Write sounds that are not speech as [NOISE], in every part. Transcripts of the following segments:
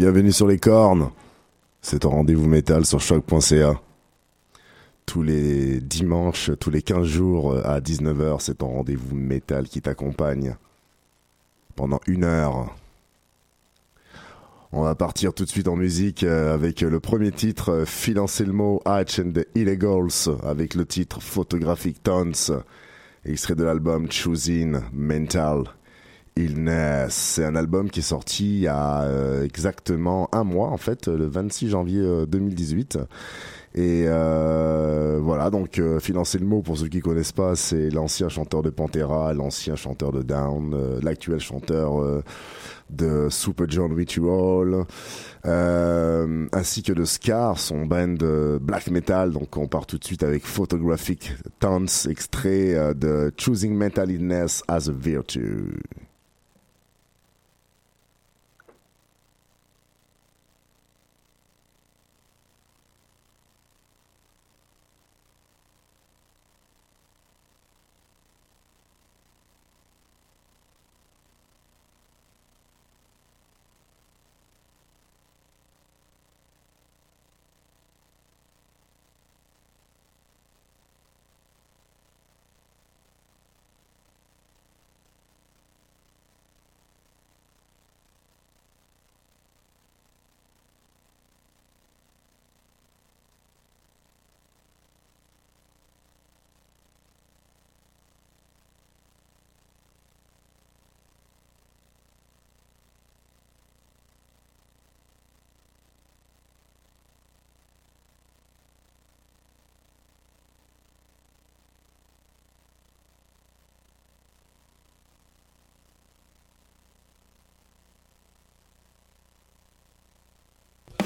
Bienvenue sur les cornes. C'est un rendez-vous métal sur choc.ca. Tous les dimanches, tous les 15 jours euh, à 19h, c'est un rendez-vous métal qui t'accompagne pendant une heure. On va partir tout de suite en musique euh, avec le premier titre, euh, Phil Anselmo, Hatch and the Illegals, avec le titre Photographic Tons, extrait de l'album Choosing Mental Illness. C'est un album qui est sorti il y a euh, exactement un mois, en fait, le 26 janvier 2018. Et euh, voilà, donc euh, financer le mot pour ceux qui connaissent pas, c'est l'ancien chanteur de Pantera, l'ancien chanteur de Down, euh, l'actuel chanteur euh, de Super John Ritual, euh, ainsi que de Scar, son band black metal. Donc on part tout de suite avec Photographic Tons, extrait euh, de Choosing Mental Illness as a Virtue.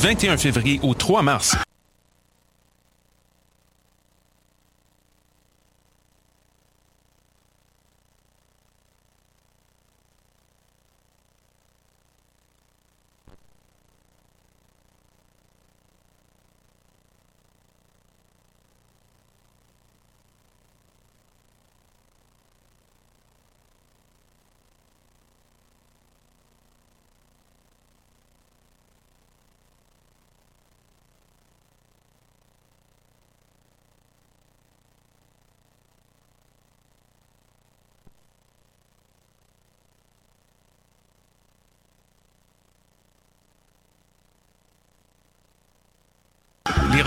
21 février au 3 mars,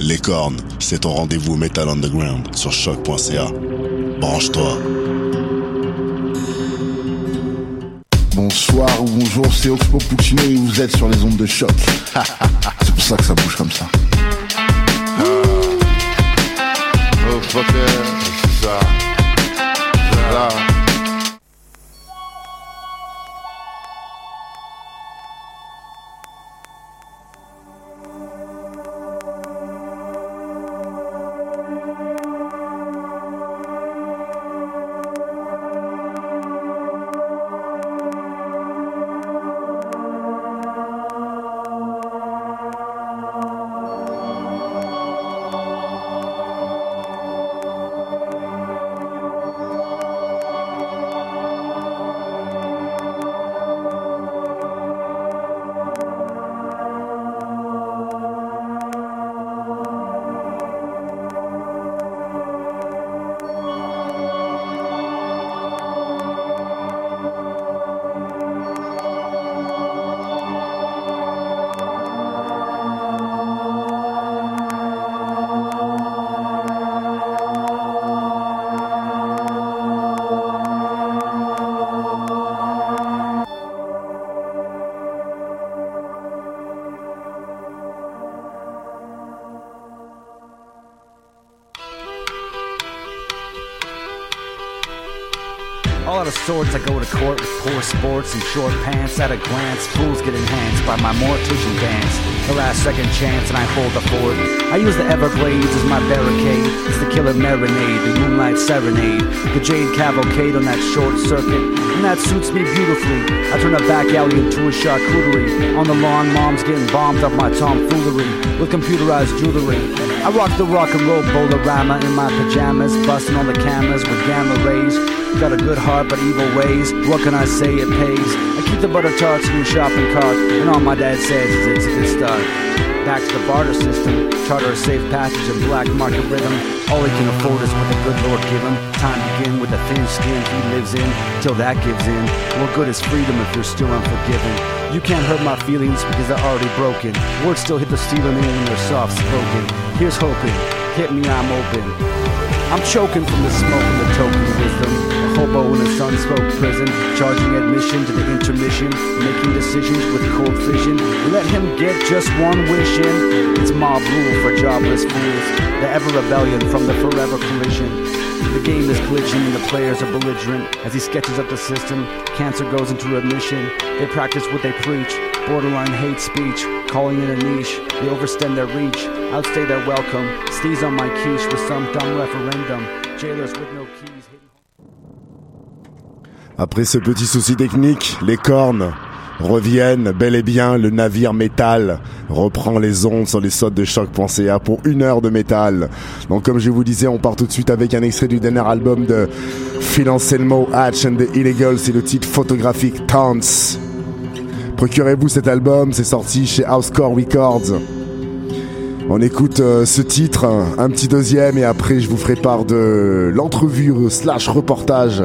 Les cornes, c'est ton rendez-vous Metal Underground sur choc.ca. Branche-toi. Bonsoir ou bonjour, c'est Oxpo Puccino et vous êtes sur les ondes de choc. [LAUGHS] c'est pour ça que ça bouge comme ça. Oh, swords, I go to court with poor sports and short pants. At a glance, fools get enhanced by my mortician dance. The last second chance, and I hold the fort. I use the Everglades as my barricade. It's the killer marinade, the moonlight serenade, the jade cavalcade on that short circuit. And that suits me beautifully. I turn a back alley into a charcuterie. On the lawn, mom's getting bombed off my tomfoolery with computerized jewelry. I rock the rock and roll boulderama in my pajamas, busting on the cameras with gamma rays. Got a good heart but evil ways. What can I say? It pays. I keep the butter tarts in your shopping cart, and all my dad says is it's a good start. Back to the barter system, charter a safe passage of black market rhythm. All he can afford is what the good Lord give him. Time begin with the thin skin he lives in, till that gives in. What good is freedom if you're still unforgiven? You can't hurt my feelings because they're already broken. Words still hit the stealing in when they're soft spoken. Here's hoping, hit me, I'm open. I'm choking from the smoke and the token wisdom. A hobo in a sun-spoke prison, charging admission to the intermission, making decisions with cold vision. Let him get just one wish in. It's mob rule for jobless fools. The ever rebellion from the forever collision. The game is glitching and the players are belligerent. As he sketches up the system, cancer goes into remission. They practice what they preach, borderline hate speech, calling it a niche. They overstand their reach, outstay their welcome. Steez on my quiche with some dumb referendum. Jailers with no keys. Après ce petit souci technique, les cornes reviennent bel et bien. Le navire métal reprend les ondes sur les sautes de choc.ca pour une heure de métal. Donc comme je vous disais, on part tout de suite avec un extrait du dernier album de Phil Anselmo, Hatch and the Illegals. C'est le titre photographique Tance. Procurez-vous cet album, c'est sorti chez Housecore Records. On écoute euh, ce titre, un, petit deuxième, et après je vous ferai part de l'entrevue slash reportage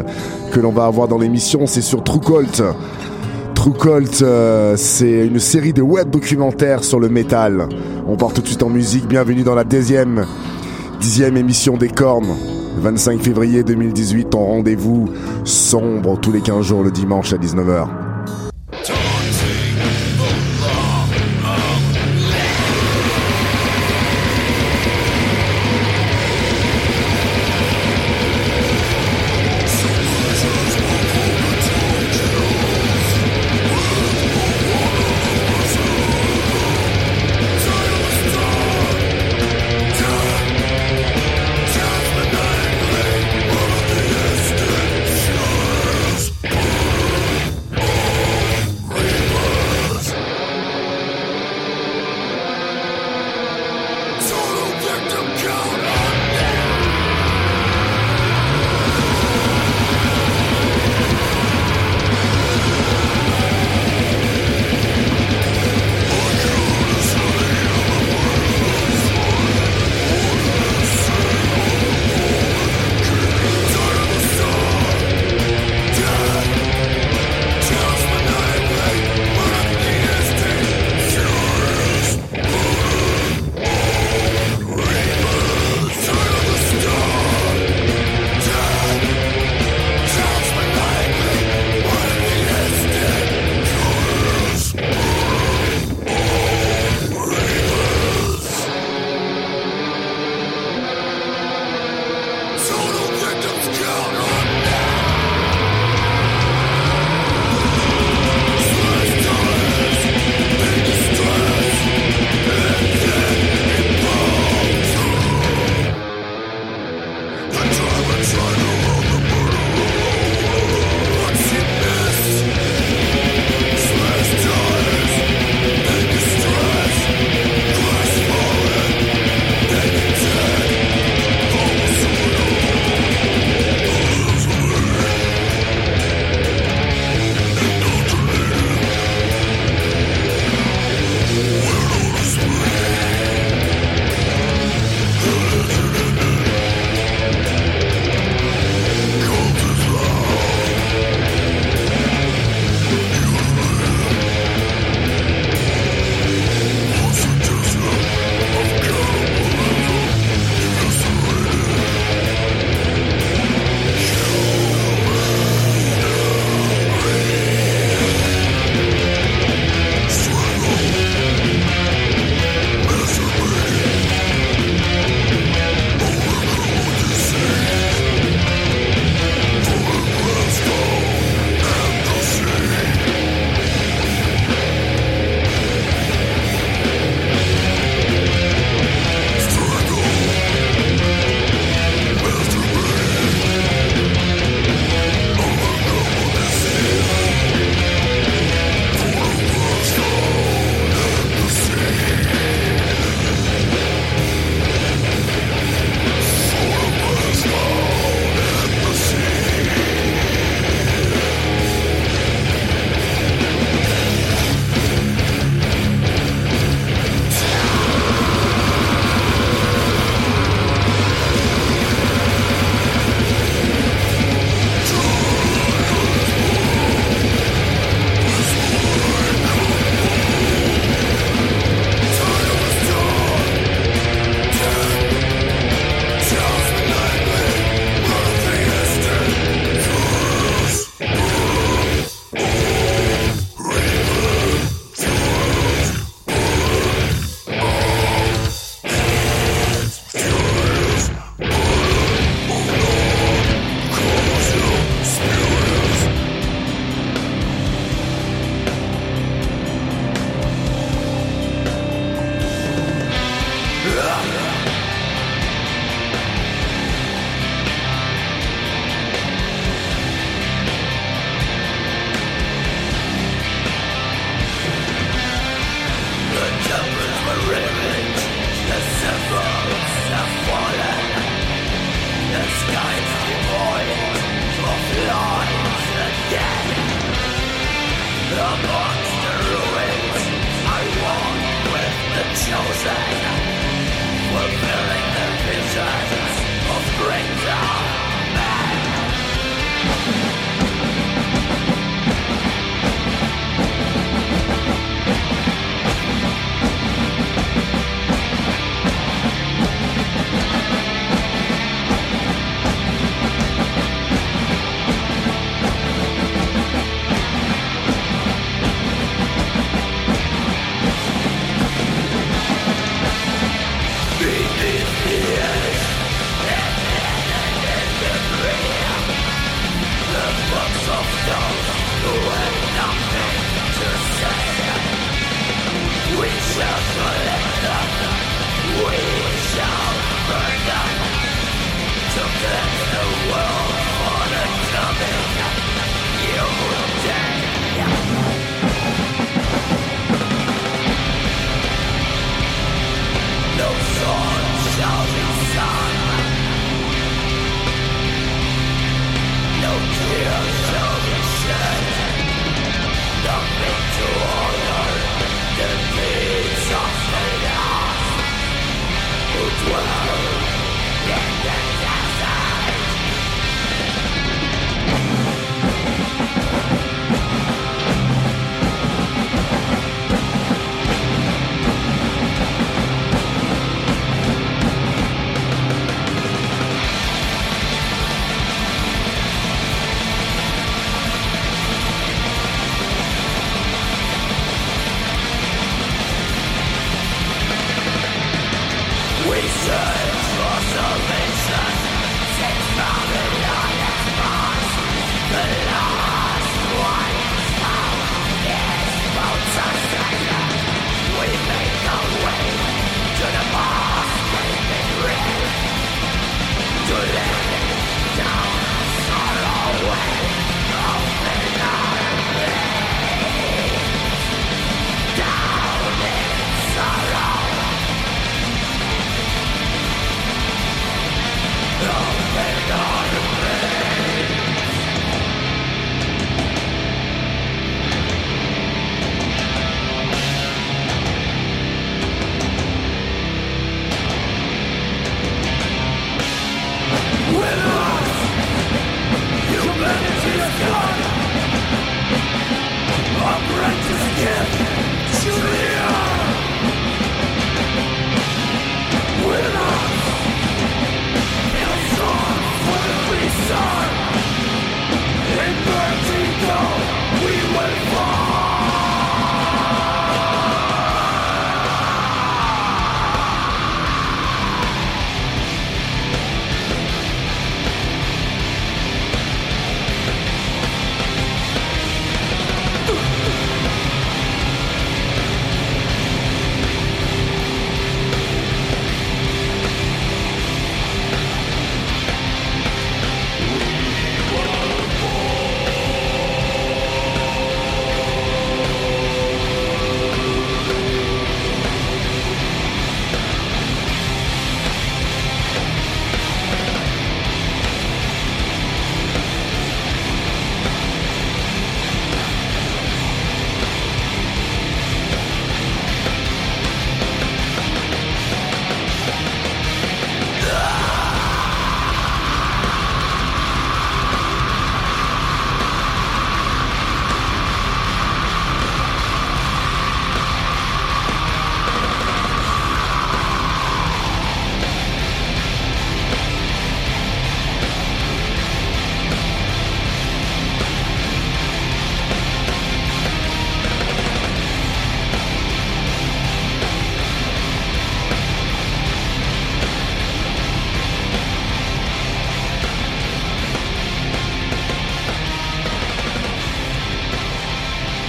que l'on va avoir dans l'émission. C'est sur True Cult. True euh, c'est une série de web documentaires sur le métal. On part tout de suite en musique. Bienvenue dans la deuxième, dixième émission des Cornes. 25 février 2018, ton rendez-vous sombre tous les 15 jours le dimanche à 19h.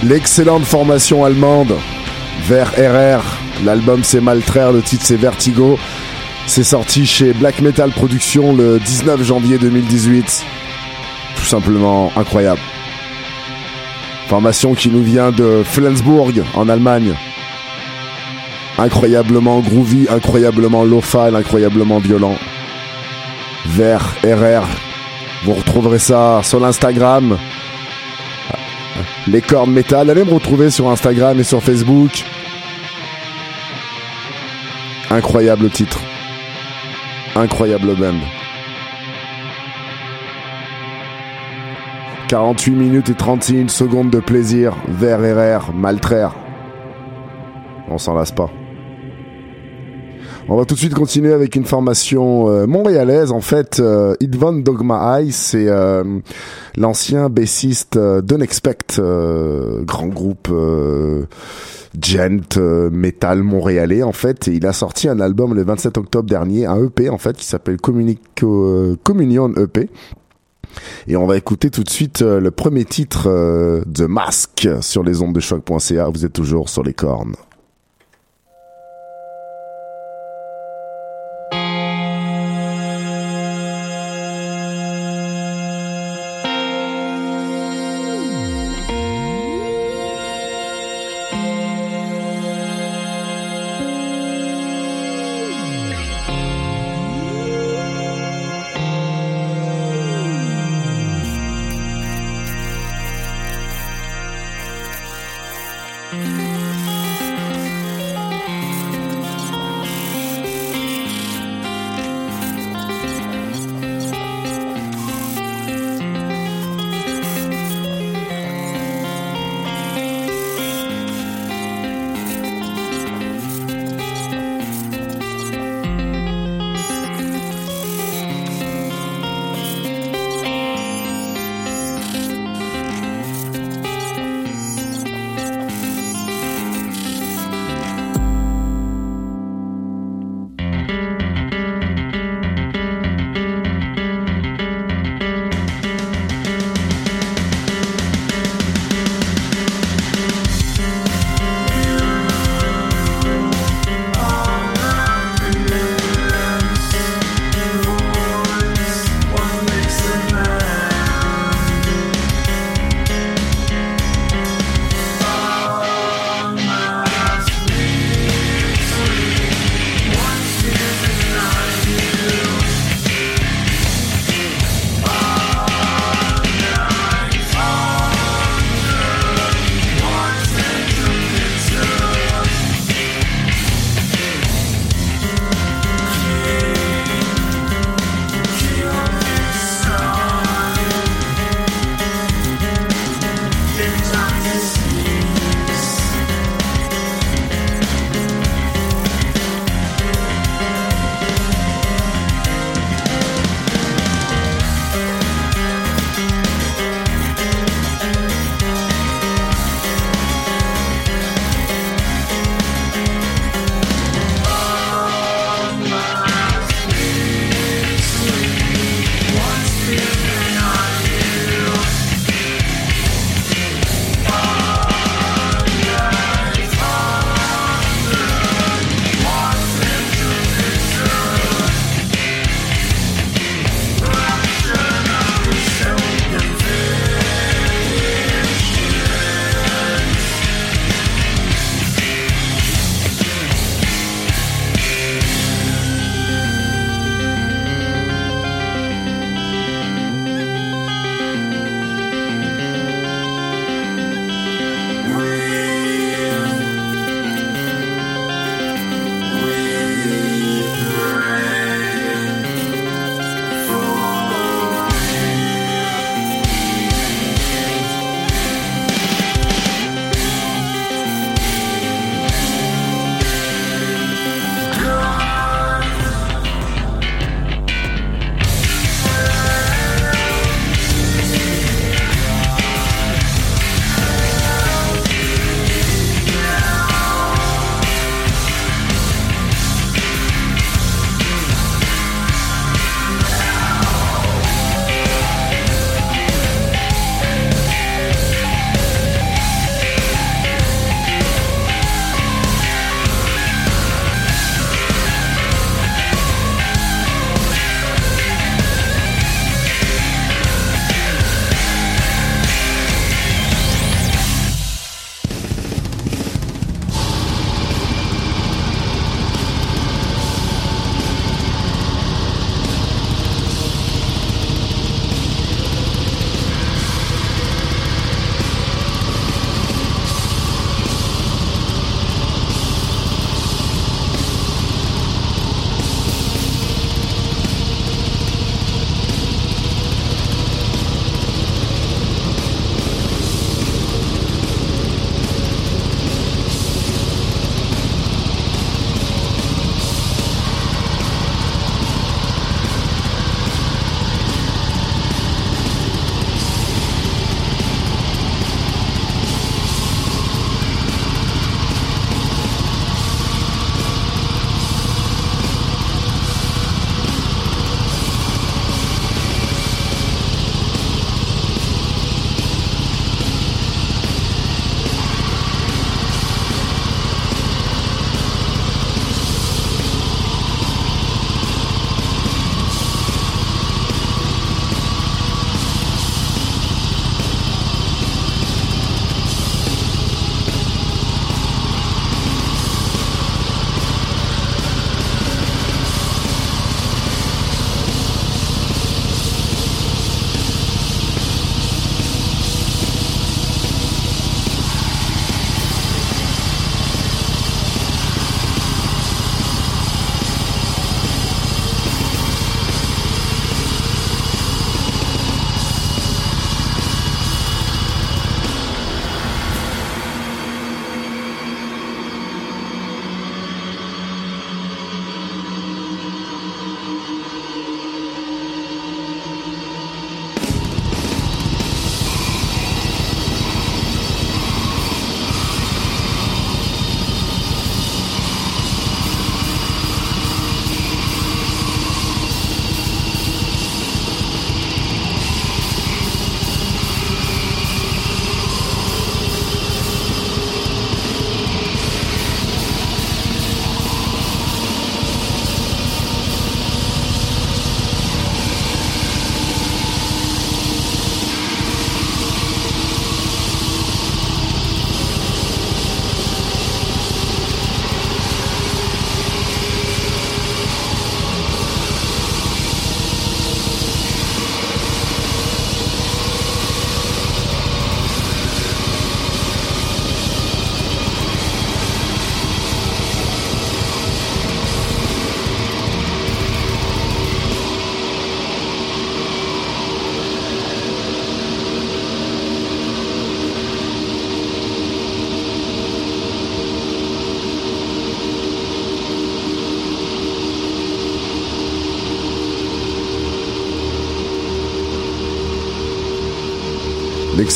L'excellente formation allemande vers RR. L'album c'est Maltraire, le titre c'est Vertigo. C'est sorti chez Black Metal Productions le 19 janvier 2018. Tout simplement incroyable. Formation qui nous vient de Flensburg en Allemagne. Incroyablement groovy, incroyablement low-fi, incroyablement violent. Vers RR. Vous retrouverez ça sur l'Instagram les cornes métal. Allez me retrouver sur Instagram et sur Facebook. Incroyable titre. Incroyable band. 48 minutes et 31 secondes de plaisir vers RR, Maltraire. On s'en lasse pas. On va tout de suite continuer avec une formation euh, montréalaise. En fait, euh, Idvan Dogma Eye, c'est euh, l'ancien bassiste euh, d'Unexpect, grand groupe gent metal montréalais en fait. Et il a sorti un album le 27 octobre dernier, un EP en fait qui s'appelle Communion EP. Et on va écouter tout de suite le premier titre de Mask sur les ondes de choc.ca. Vous êtes toujours sur les cornes.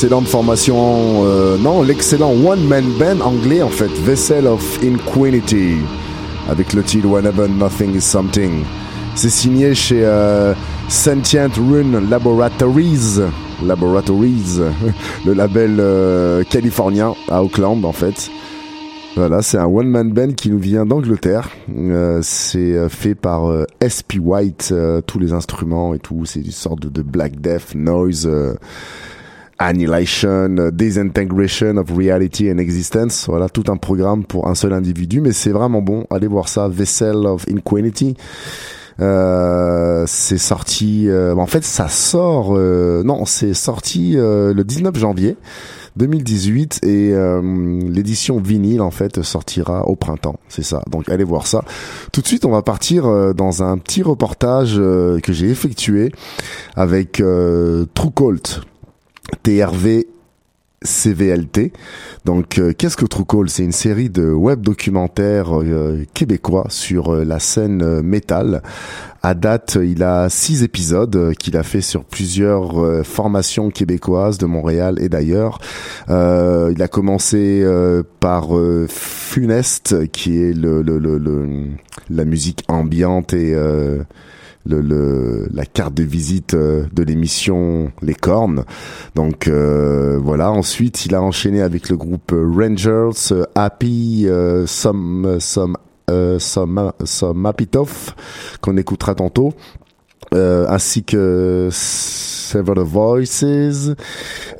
L'excellente formation, euh, non, l'excellent one-man band anglais en fait, Vessel of Inquinity, avec le titre Whenever Nothing is Something. C'est signé chez euh, Sentient Rune Laboratories, Laboratories, [LAUGHS] le label euh, californien à Auckland en fait. Voilà, c'est un one-man band qui nous vient d'Angleterre. C'est fait par SP White, tous les instruments et tout. C'est une sorte de, black death, noise, annihilation, disintegration of reality and existence. Voilà, tout un programme pour un seul individu, mais c'est vraiment bon. Allez voir ça, Vessel of Inquinity. Euh, c'est sorti. euh, en fait, ça sort. euh, non, c'est sorti euh, le 19 janvier 2018 et euh, l'édition vinyle en fait sortira au printemps. C'est ça. Donc allez voir ça. Tout de suite, on va partir euh, dans un petit reportage que j'ai effectué avec True Cult, TRV. CVLT. Donc, euh, qu'est-ce que True Call? C'est une série de web documentaires euh, québécois sur euh, la scène métal. À date, il a six épisodes qu'il a fait sur plusieurs formations québécoises de Montréal et d'ailleurs. Il a commencé par Funeste, qui est la musique ambiante et la carte de visite euh, de l'émission Les Cornes. Donc euh, voilà. Ensuite, il a enchaîné avec le groupe Rangers, euh, Happy, euh, Some, Some, Some, qu'on écoutera tantôt, euh, ainsi que Several Voices,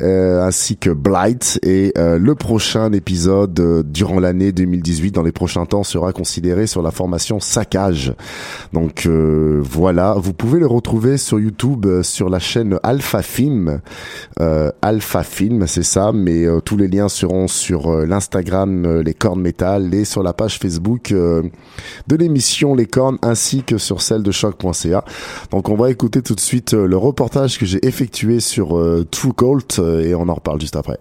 euh, ainsi que Blight. Et euh, le prochain épisode euh, durant l'année 2018, dans les prochains temps, sera considéré sur la formation Saccage. Donc euh, voilà, vous pouvez le retrouver sur YouTube, euh, sur la chaîne Alpha Film. Alpha Film, c'est ça, mais tous les liens seront sur l'Instagram Les Cornes Métal et sur la page Facebook de l'émission Les Cornes ainsi que sur celle de choc.ca. on va écouter tout de suite euh, le reportage que j'ai effectué sur euh, True Cult euh, et on en reparle juste après.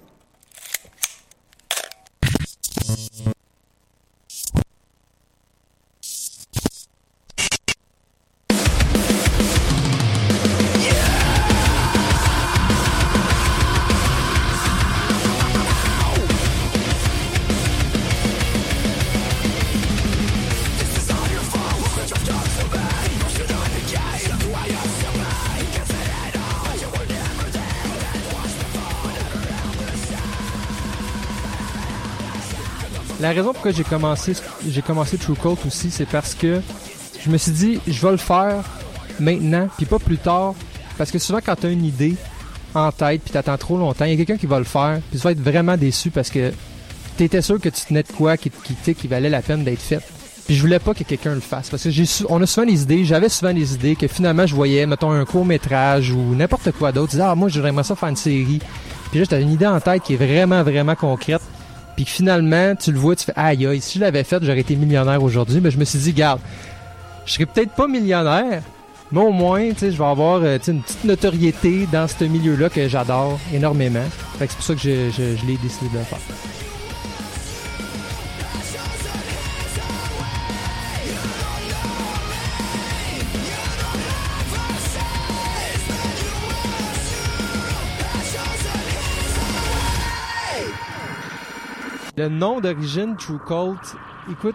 Pourquoi j'ai commencé j'ai commencé True Cult aussi, c'est parce que je me suis dit je vais le faire maintenant puis pas plus tard parce que souvent quand tu as une idée en tête puis t'attends trop longtemps, il y a quelqu'un qui va le faire puis tu vas être vraiment déçu parce que t'étais sûr que tu tenais de quoi qui qui, valait la peine d'être fait. Puis je voulais pas que quelqu'un le fasse parce que j'ai on a souvent des idées, j'avais souvent des idées que finalement je voyais mettons un court-métrage ou n'importe quoi d'autre, disais ah moi j'aimerais ça faire une série. Puis là j'avais une idée en tête qui est vraiment vraiment concrète. Puis finalement, tu le vois, tu fais aïe aïe, si je l'avais fait, j'aurais été millionnaire aujourd'hui. Mais je me suis dit, garde, je serais peut-être pas millionnaire, mais au moins, tu sais, je vais avoir euh, une petite notoriété dans ce milieu-là que j'adore énormément. Fait que c'est pour ça que je, je, je l'ai décidé de le faire. Le nom d'origine True Cult, écoute,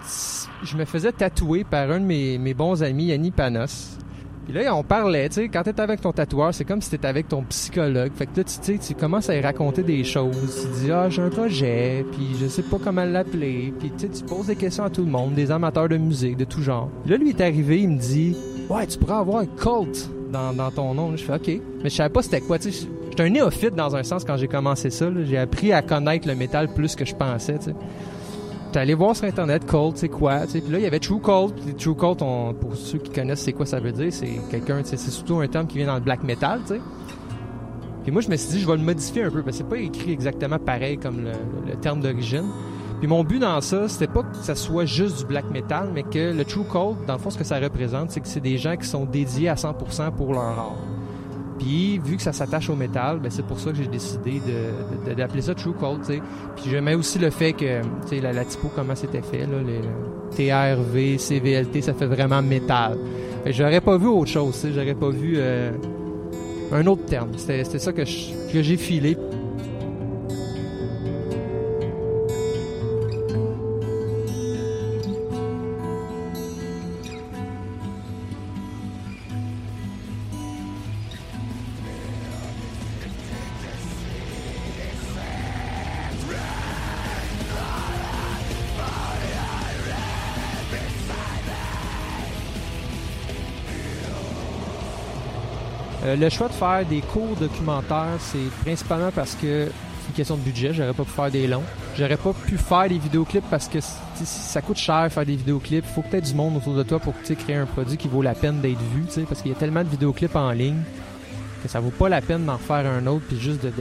je me faisais tatouer par un de mes, mes bons amis, Yanni Panos. Puis là, on parlait, tu sais, quand t'es avec ton tatoueur, c'est comme si t'étais avec ton psychologue. Fait que là, tu sais, tu commences à y raconter des choses. Tu dis, ah, j'ai un projet, puis je sais pas comment l'appeler. Puis tu sais, tu poses des questions à tout le monde, des amateurs de musique, de tout genre. Puis là, lui est arrivé, il me dit, ouais, tu pourrais avoir un cult dans, ton nom. Je fais, ok. Mais je savais pas c'était quoi. J'étais un néophyte dans un sens quand j'ai commencé ça. J'ai appris à connaître le métal plus que je pensais, tu sais. T'es allé voir sur internet Colt, c'est quoi, tu. Puis là, il y avait True. Puis True Colt, on- pour ceux qui connaissent, c'est quoi ça veut dire. C'est quelqu'un, c'est surtout un terme qui vient dans le black metal, tu sais. Puis moi, je me suis dit, je vais le modifier un peu, parce que c'est pas écrit exactement pareil comme le terme d'origine. Puis mon but dans ça, c'était pas que ça soit juste du black metal, mais que le True Cold, dans le fond, ce que ça représente, c'est que c'est des gens qui sont dédiés à 100% pour leur art. Puis, vu que ça s'attache au métal, ben, c'est pour ça que j'ai décidé d'appeler ça True Cold. Puis j'aimais aussi le fait que, la, la typo, comment c'était fait, là, les TRV, CVLT, ça fait vraiment métal. J'aurais pas vu autre chose, j'aurais pas vu euh, un autre terme. C'était ça que j'ai filé. Euh, le choix de faire des courts documentaires, c'est principalement parce que c'est une question de budget. J'aurais pas pu faire des longs. J'aurais pas pu faire des vidéoclips parce que ça coûte cher faire des vidéoclips. Il faut peut-être du monde autour de toi pour créer un produit qui vaut la peine d'être vu. Parce qu'il y a tellement de vidéoclips en ligne que ça vaut pas la peine d'en faire un autre puis juste de,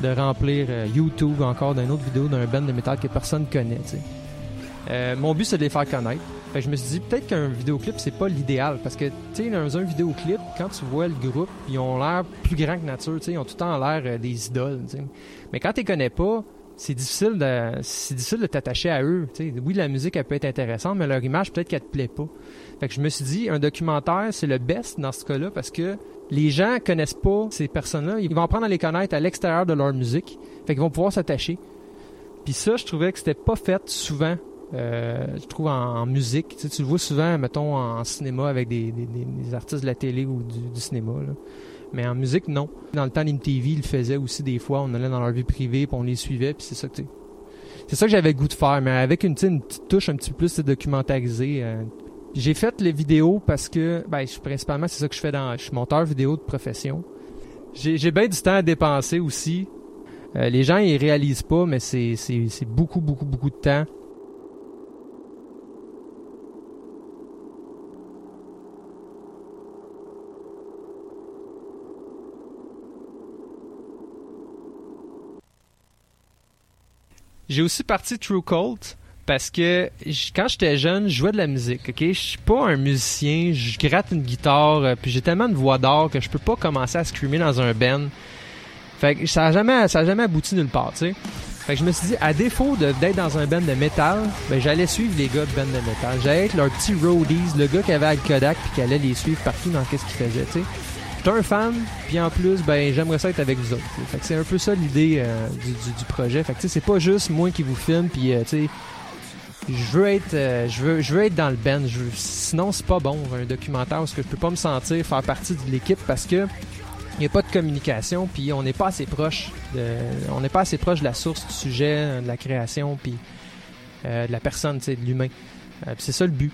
de, remplir euh, YouTube encore d'une autre vidéo d'un band de métal que personne connaît. Euh, mon but c'est de les faire connaître. Fait je me suis dit, peut-être qu'un vidéoclip, c'est pas l'idéal. Parce que, tu sais, dans un vidéoclip, quand tu vois le groupe, ils ont l'air plus grands que nature, ils ont tout le temps l'air euh, des idoles, Mais quand tu connais pas, c'est difficile de c'est difficile de t'attacher à eux. Oui, la musique, elle peut être intéressante, mais leur image, peut-être qu'elle te plaît pas. Fait que je me suis dit, un documentaire, c'est le best dans ce cas-là parce que les gens connaissent pas ces personnes-là. Ils vont apprendre à les connaître à l'extérieur de leur musique. Fait qu'ils vont pouvoir s'attacher. Puis ça, je trouvais que c'était pas fait souvent euh, je trouve en, musique. Tu, tu, le vois souvent, mettons, en cinéma avec des, artistes de la télé ou du, cinéma. Mais en musique, non. Dans le temps d'MTV, ils le faisaient aussi des fois. On allait dans leur vie privée, puis on les suivait, puis c'est ça que c'est ça que j'avais goût de faire, mais avec une, une petite touche un petit peu plus documentarisée. Euh. J'ai fait les vidéos parce que, ben, principalement, c'est ça que je fais dans. Je suis monteur vidéo de profession. J'ai bien du temps à dépenser aussi. Euh, les gens, ils réalisent pas, mais c'est beaucoup, beaucoup, beaucoup de temps. J'ai aussi parti True Cult parce que quand j'étais jeune, je jouais de la musique, ok? Je suis pas un musicien, je gratte une guitare, euh, puis j'ai tellement de voix d'or que je peux pas commencer à screamer dans un band. Fait que ça a jamais, ça a jamais abouti nulle part, tu sais. Fait que je me suis dit, à défaut d'être dans un band de métal, ben j'allais suivre les gars de band de métal. J'allais être leur petit roadies, le gars qui avait Al Kodak puis qui allait les suivre partout dans qu'est-ce qu'ils faisaient, tu sais. J'étais un fan, puis en plus, ben j'aimerais ça être avec vous autres. Fait que c'est un peu ça l'idée euh, du, du, projet. Fait que c'est pas juste moi qui vous filme, puis euh, tu sais, je veux être, euh, je veux, je veux être dans le band. Sinon, c'est pas bon un documentaire parce que je peux pas me sentir faire partie de l'équipe parce que il a pas de communication, puis on n'est pas assez proche, de, on n'est pas assez proche de la source du sujet, de la création, puis de la personne, de l'humain. c'est ça le but.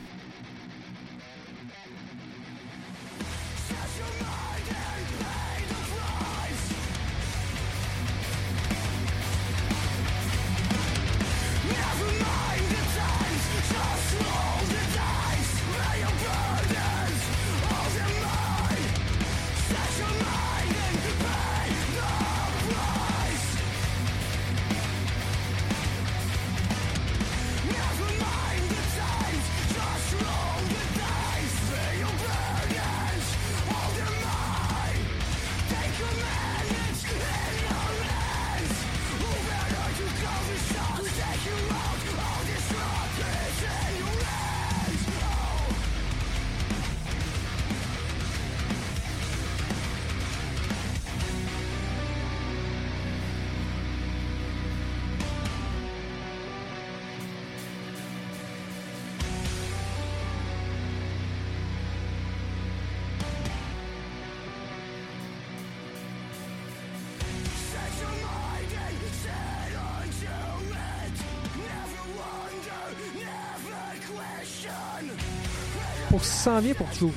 S'en vient pour True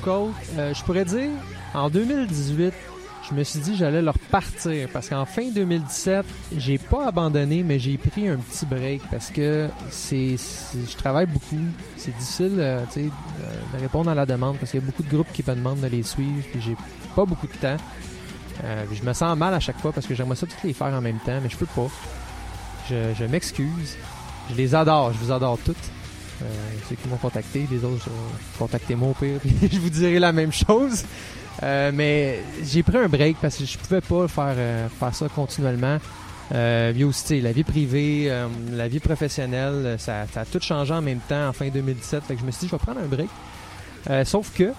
euh, je pourrais dire, en 2018, je me suis dit j'allais leur partir parce qu'en fin 2017, j'ai pas abandonné, mais j'ai pris un petit break parce que c'est, je travaille beaucoup. C'est difficile euh, euh, de répondre à la demande parce qu'il y a beaucoup de groupes qui me demandent de les suivre puis j'ai pas beaucoup de temps. je me sens mal à chaque fois parce que j'aimerais ça toutes les faire en même temps, mais je peux pas. Je, je m'excuse. Je les adore, je vous adore toutes. Euh, ceux qui m'ont contacté, les autres, contactez-moi au pire, [LAUGHS] je vous dirai la même chose. Euh, mais j'ai pris un break parce que je pouvais pas faire, euh, faire ça continuellement. Euh, aussi, la vie privée, la vie professionnelle, ça, a tout changé en même temps en fin 2017. Fait que je me suis dit, je vais prendre un break. sauf que,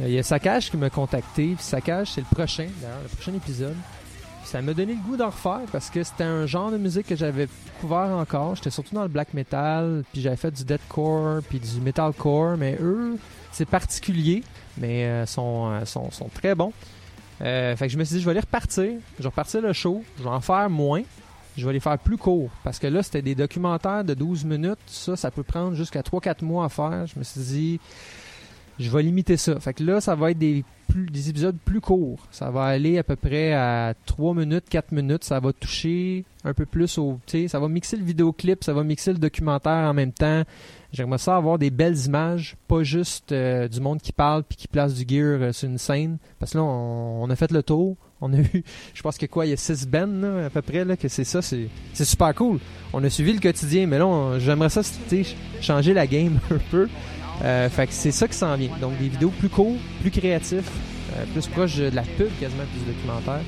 il y a Sakage qui m'a contacté. Puis Sakage, c'est le prochain, d'ailleurs, le prochain épisode ça m'a donné le goût d'en refaire parce que c'était un genre de musique que j'avais couvert encore. J'étais surtout dans le black metal, puis j'avais fait du deathcore, puis du metalcore, mais eux, c'est particulier, mais euh, sont, euh, sont, sont, très bons. Euh, fait que je me suis dit, je vais aller repartir, je vais repartir le show, je vais en faire moins, je vais les faire plus courts. Parce que là, c'était des documentaires de 12 minutes, ça, ça peut prendre jusqu'à 3-4 mois à faire. Je me suis dit, je vais limiter ça. Fait que là, ça va être des, des épisodes plus courts. Ça va aller à peu près à 3 minutes, 4 minutes. Ça va toucher un peu plus au. Ça va mixer le vidéoclip, ça va mixer le documentaire en même temps. J'aimerais ça avoir des belles images, pas juste euh, du monde qui parle puis qui place du gear euh, sur une scène. Parce que là, on, a fait le tour. On a eu, [LAUGHS] je pense que quoi, il y a 6 bands à peu près, là, que c'est ça. C'est super cool. On a suivi le quotidien, mais là, j'aimerais ça changer la game [LAUGHS] un peu. Euh, fait que c'est ça qui s'en vient. Donc des vidéos plus courtes, plus créatifs, euh, plus proches de la pub quasiment, plus documentaire.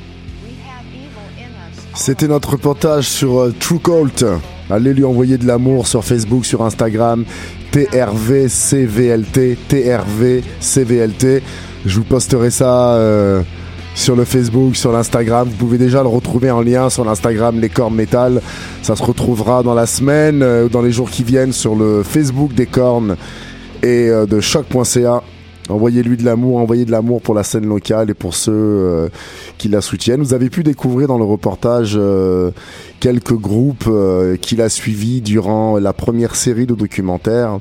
C'était notre reportage sur euh, True Cult. Allez lui envoyer de l'amour sur Facebook, sur Instagram. TRVCVLT, TRVCVLT. Je vous posterai ça sur le Facebook, sur l'Instagram. Vous pouvez déjà le retrouver en lien sur l'Instagram Les Cornes Métal. Ça se retrouvera dans la semaine, ou dans les jours qui viennent sur le Facebook des Cornes et euh, de choc.ca. Envoyez-lui de l'amour, envoyez de l'amour pour la scène locale et pour ceux euh, qui la soutiennent. Vous avez pu découvrir dans le reportage euh, quelques groupes qu'il a suivis durant la première série de documentaires.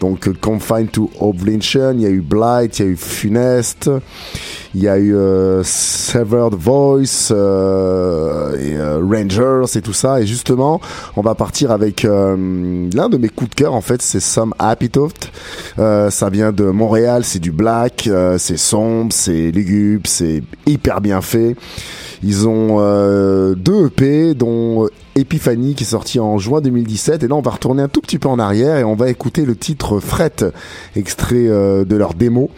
Donc Confined to Oblivion, il y a eu Blight, il y a eu Funest, il y a eu euh, Severed Voice, euh, et, euh, Rangers et tout ça. Et justement, on va partir avec euh, l'un de mes coups de cœur en fait, c'est Some Happy Euh, ça vient de Montréal, c'est du black, c'est sombre, c'est lugubre, c'est hyper bien fait. Ils ont deux EP, dont Epiphany qui est sorti en juin 2017. Et là, on va retourner un tout petit peu en arrière et on va écouter le titre Fret, extrait de leur démo.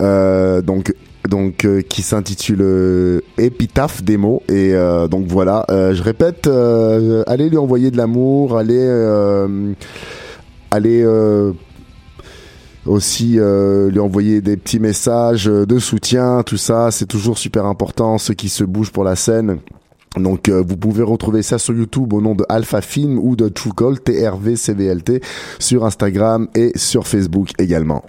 Euh, donc donc euh, qui s'intitule euh, Épitaphe démo et euh, donc voilà je répète allez lui envoyer de l'amour allez allez aussi lui envoyer des petits messages de soutien tout ça c'est toujours super important ceux qui se bougent pour la scène donc vous pouvez retrouver ça sur YouTube au nom de Alpha Film ou de TrueCall TRVCVLT sur Instagram et sur Facebook également.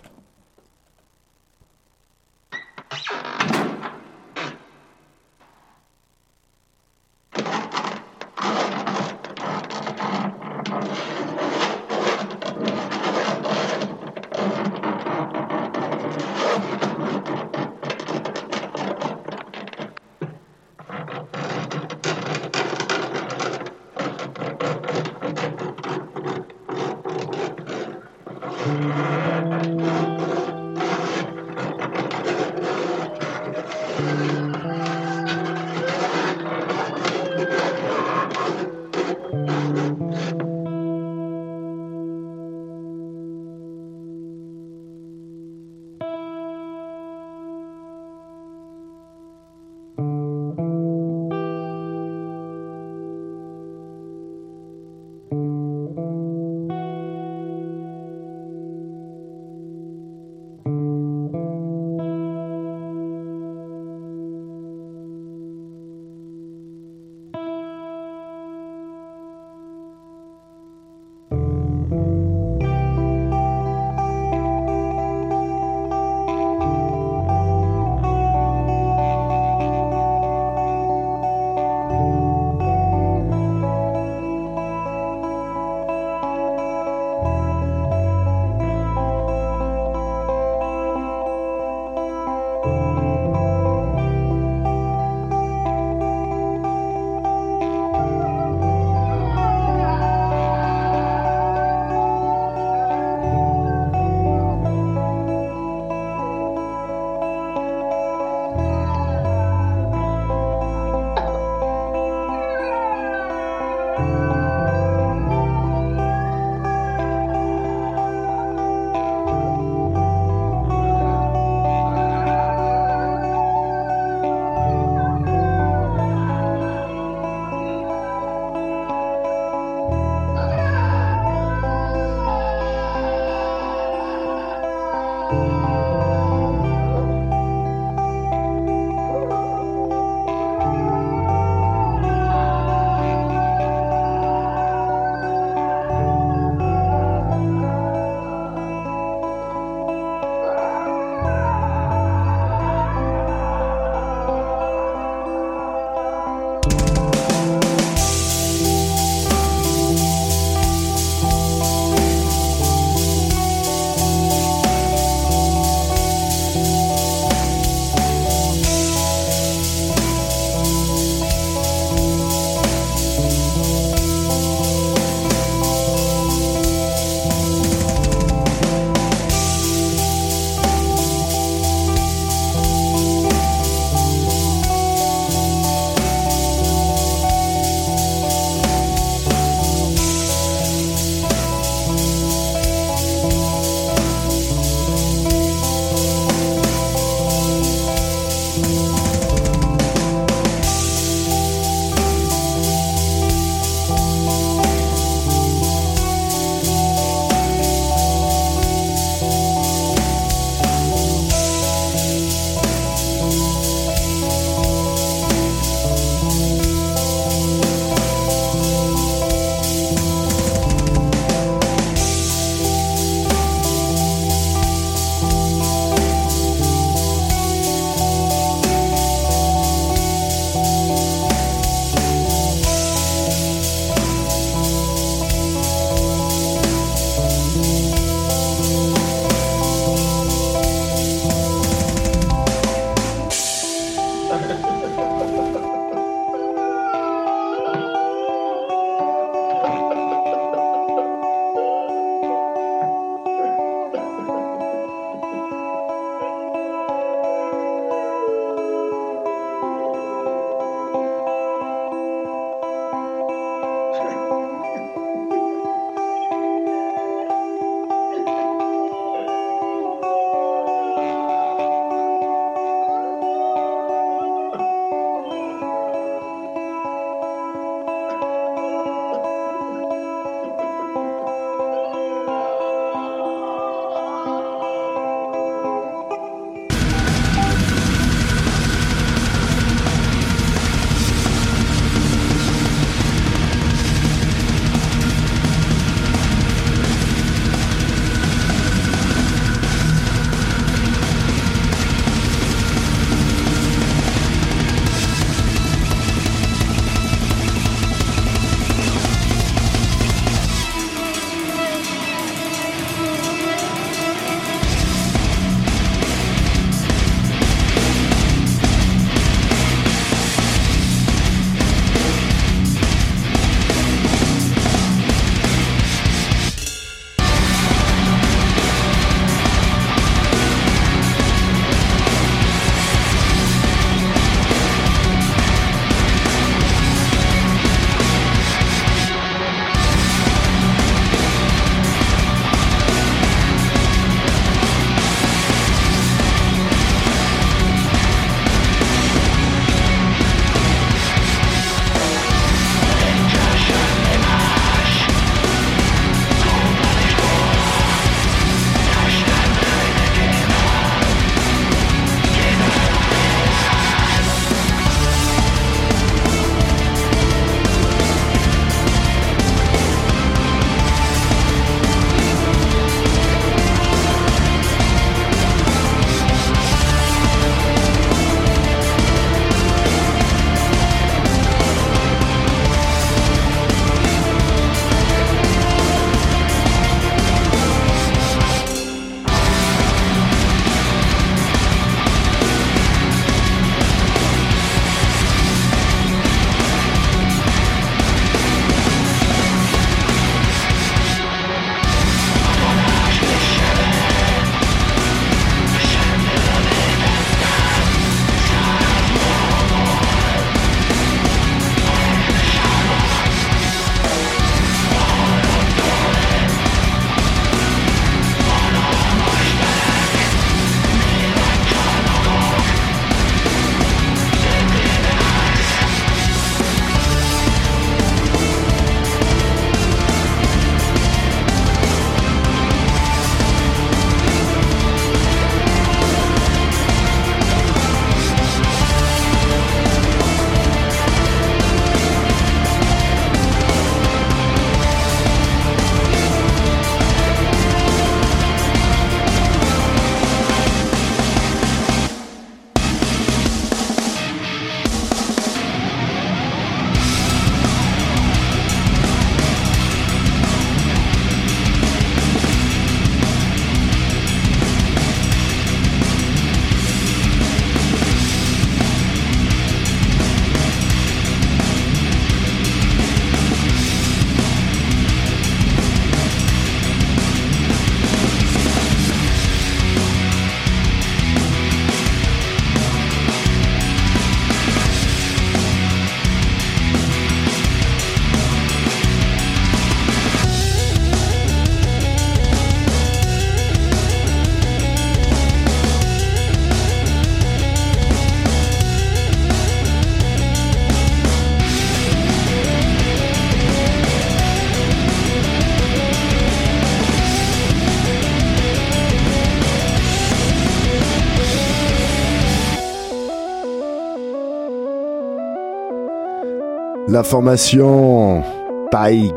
La formation Tai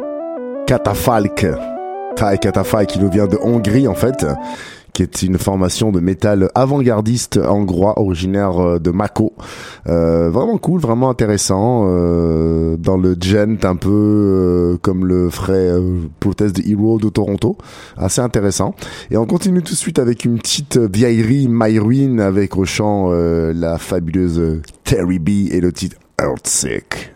Katafalk. Tai Katafalk qui nous vient de Hongrie en fait qui est une formation de métal avant-gardiste hongrois originaire euh, de Mako. Euh, vraiment cool, vraiment intéressant. Euh, dans le gent un peu euh, comme le ferait euh, Protest the Hero de Toronto. Assez intéressant. Et on continue tout de suite avec une petite vieillerie My Ruin avec au chant euh, la fabuleuse Terry B et le titre Earthsick.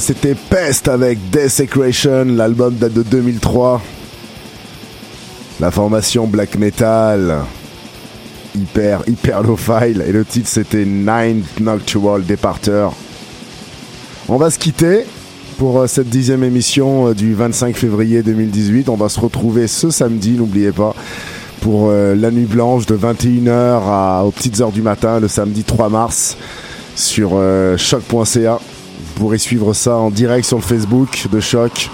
C'était Pest avec Desecration, l'album date de 2003. La formation black metal, hyper, hyper low file, et le titre c'était Nine Noctual Departure. On va se quitter pour euh, cette dixième émission euh, du 25 février 2018. On va se retrouver ce samedi, n'oubliez pas, pour euh, la nuit blanche de 21h aux petites heures du matin, le samedi 3 mars, sur choc.ca. Vous pourrez suivre ça en direct sur le Facebook de Choc.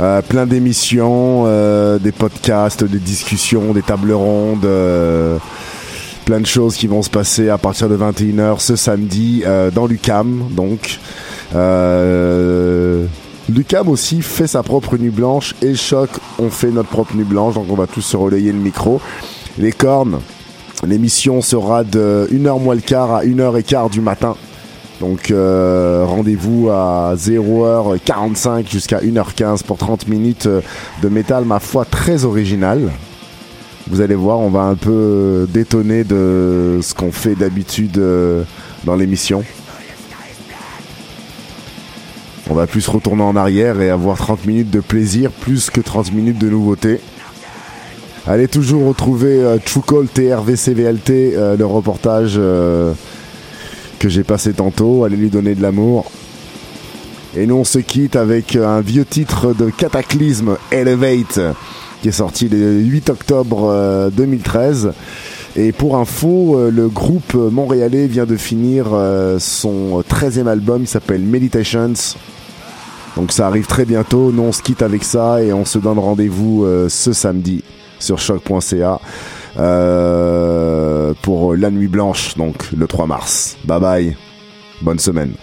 Euh, plein d'émissions, euh, des podcasts, des discussions, des tables rondes, euh, plein de choses qui vont se passer à partir de 21h ce samedi dans l'UCAM. Donc, l'UCAM aussi fait sa propre nuit blanche et Choc, on fait notre propre nuit blanche. Donc, on va tous se relayer le micro. Les cornes, l'émission sera de 1h moins le quart à 1h15 du matin. Donc euh, rendez-vous à 0h45 jusqu'à 1h15 pour 30 minutes de métal, ma foi, très original. Vous allez voir, on va un peu détonner de ce qu'on fait d'habitude euh, dans l'émission. On va plus retourner en arrière et avoir 30 minutes de plaisir plus que 30 minutes de nouveauté. Allez toujours retrouver euh, TRVCVLT, le reportage que j'ai passé tantôt. Allez lui donner de l'amour. Et nous on se quitte avec un vieux titre de Cataclysme Elevate qui est sorti le 8 octobre 2013. Euh, Et pour info, euh, le groupe montréalais vient de finir euh, son 13e album, il s'appelle Meditations. Donc ça arrive très bientôt, nous on se quitte avec ça et on se donne rendez-vous ce samedi sur choc.ca. Euh, pour la nuit blanche, donc le 3 mars. Bye bye, bonne semaine.